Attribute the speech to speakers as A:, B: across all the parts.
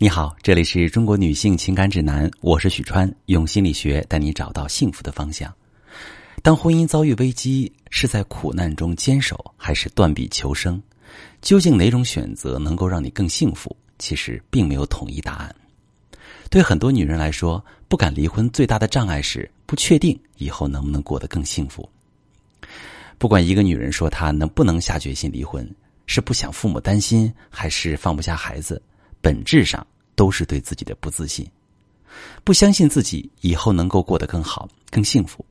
A: 你好，这里是中国女性情感指南，我是许川，用心理学带你找到幸福的方向。当婚姻遭遇危机，是在苦难中坚守，还是断臂求生？究竟哪种选择能够让你更幸福？其实并没有统一答案。对很多女人来说，不敢离婚最大的障碍是不确定以后能不能过得更幸福。不管一个女人说她能不能下决心离婚，是不想父母担心，还是放不下孩子，本质上都是对自己的不自信，不相信自己以后能够过得更好、更幸福。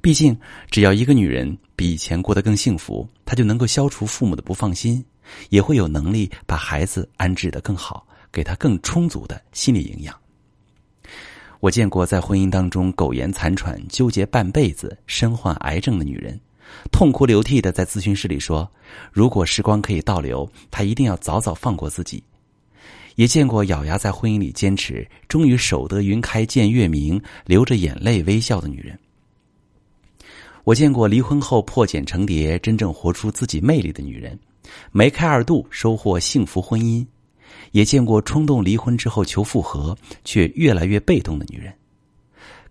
A: 毕竟，只要一个女人比以前过得更幸福，她就能够消除父母的不放心，也会有能力把孩子安置的更好。给他更充足的心理营养。我见过在婚姻当中苟延残喘、纠结半辈子、身患癌症的女人，痛哭流涕的在咨询室里说：“如果时光可以倒流，她一定要早早放过自己。”也见过咬牙在婚姻里坚持，终于守得云开见月明，流着眼泪微笑的女人。我见过离婚后破茧成蝶、真正活出自己魅力的女人，梅开二度，收获幸福婚姻。也见过冲动离婚之后求复合却越来越被动的女人，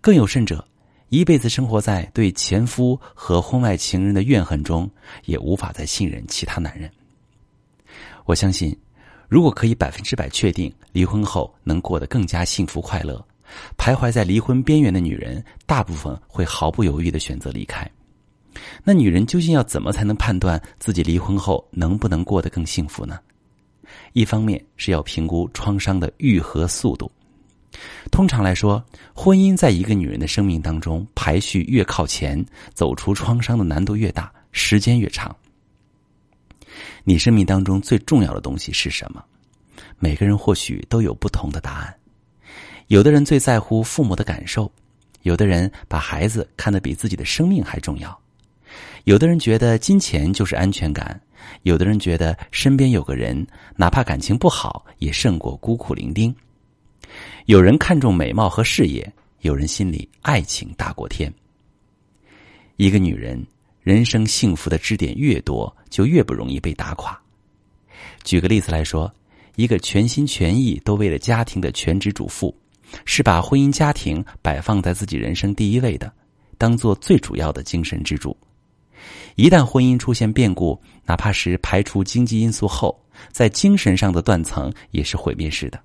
A: 更有甚者，一辈子生活在对前夫和婚外情人的怨恨中，也无法再信任其他男人。我相信，如果可以百分之百确定离婚后能过得更加幸福快乐，徘徊在离婚边缘的女人，大部分会毫不犹豫的选择离开。那女人究竟要怎么才能判断自己离婚后能不能过得更幸福呢？一方面是要评估创伤的愈合速度。通常来说，婚姻在一个女人的生命当中排序越靠前，走出创伤的难度越大，时间越长。你生命当中最重要的东西是什么？每个人或许都有不同的答案。有的人最在乎父母的感受，有的人把孩子看得比自己的生命还重要，有的人觉得金钱就是安全感。有的人觉得身边有个人，哪怕感情不好，也胜过孤苦伶仃。有人看重美貌和事业，有人心里爱情大过天。一个女人人生幸福的支点越多，就越不容易被打垮。举个例子来说，一个全心全意都为了家庭的全职主妇，是把婚姻家庭摆放在自己人生第一位的，当做最主要的精神支柱。一旦婚姻出现变故，哪怕是排除经济因素后，在精神上的断层也是毁灭式的，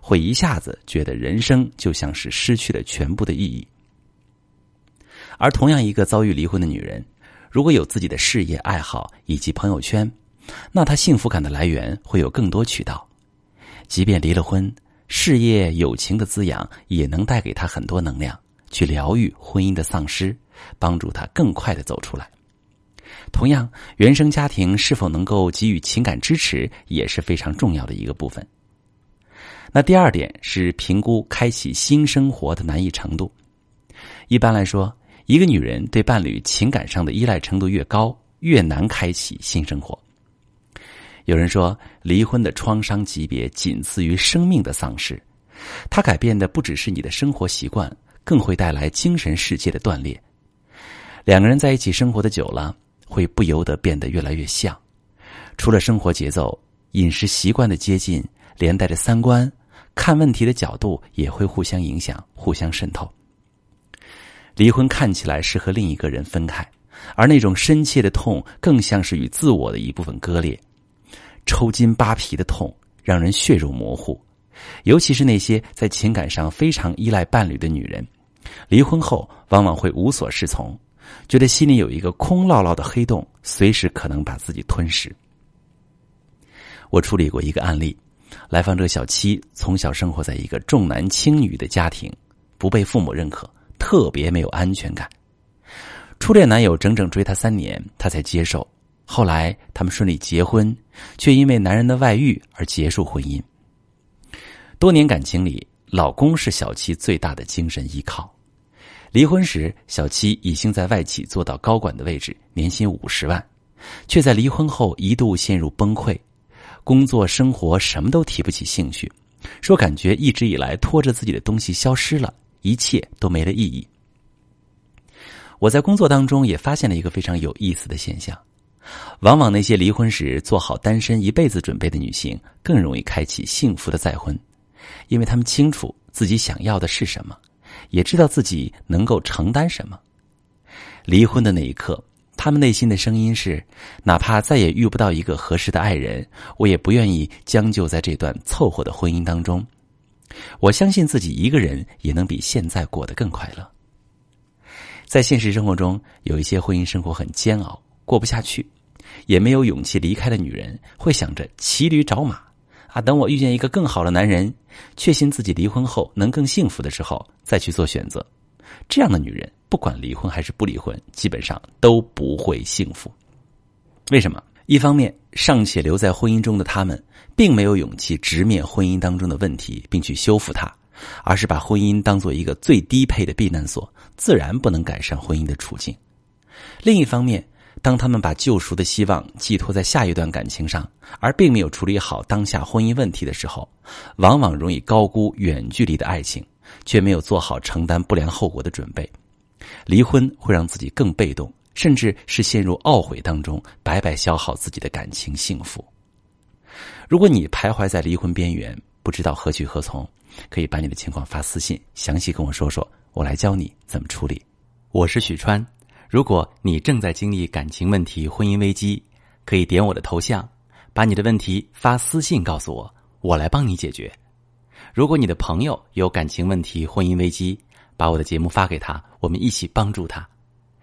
A: 会一下子觉得人生就像是失去了全部的意义。而同样一个遭遇离婚的女人，如果有自己的事业爱好以及朋友圈，那他幸福感的来源会有更多渠道。即便离了婚，事业友情的滋养也能带给他很多能量，去疗愈婚姻的丧失，帮助他更快的走出来。同样，原生家庭是否能够给予情感支持也是非常重要的一个部分。那第二点是评估开启新生活的难易程度。一般来说，一个女人对伴侣情感上的依赖程度越高，越难开启新生活。有人说，离婚的创伤级别仅次于生命的丧失，它改变的不只是你的生活习惯，更会带来精神世界的断裂。两个人在一起生活的久了。会不由得变得越来越像，除了生活节奏、饮食习惯的接近，连带着三观、看问题的角度也会互相影响、互相渗透。离婚看起来是和另一个人分开，而那种深切的痛，更像是与自我的一部分割裂，抽筋扒皮的痛，让人血肉模糊。尤其是那些在情感上非常依赖伴侣的女人，离婚后往往会无所适从。觉得心里有一个空落落的黑洞，随时可能把自己吞噬。我处理过一个案例，来访者小七从小生活在一个重男轻女的家庭，不被父母认可，特别没有安全感。初恋男友整整追她三年，她才接受。后来他们顺利结婚，却因为男人的外遇而结束婚姻。多年感情里，老公是小七最大的精神依靠。离婚时，小七已经在外企做到高管的位置，年薪五十万，却在离婚后一度陷入崩溃，工作生活什么都提不起兴趣，说感觉一直以来拖着自己的东西消失了，一切都没了意义。我在工作当中也发现了一个非常有意思的现象，往往那些离婚时做好单身一辈子准备的女性，更容易开启幸福的再婚，因为他们清楚自己想要的是什么，也知道自己能够承担什么。离婚的那一刻，他们内心的声音是：哪怕再也遇不到一个合适的爱人，我也不愿意将就在这段凑合的婚姻当中。我相信自己一个人也能比现在过得更快乐。在现实生活中，有一些婚姻生活很煎熬，过不下去，也没有勇气离开的女人，会想着骑驴找马，啊，等我遇见一个更好的男人，确信自己离婚后能更幸福的时候，再去做选择。这样的女人，不管离婚还是不离婚，基本上都不会幸福。为什么？一方面，尚且留在婚姻中的他们，并没有勇气直面婚姻当中的问题，并去修复它。而是把婚姻当做一个最低配的避难所，自然不能改善婚姻的处境。另一方面，当他们把救赎的希望寄托在下一段感情上，而并没有处理好当下婚姻问题的时候，往往容易高估远距离的爱情，却没有做好承担不良后果的准备。离婚会让自己更被动，甚至是陷入懊悔当中，白白消耗自己的感情幸福。如果你徘徊在离婚边缘，不知道何去何从。可以把你的情况发私信，详细跟我说说，我来教你怎么处理。我是许川，如果你正在经历感情问题、婚姻危机，可以点我的头像，把你的问题发私信告诉我，我来帮你解决。如果你的朋友有感情问题、婚姻危机，把我的节目发给他，我们一起帮助他。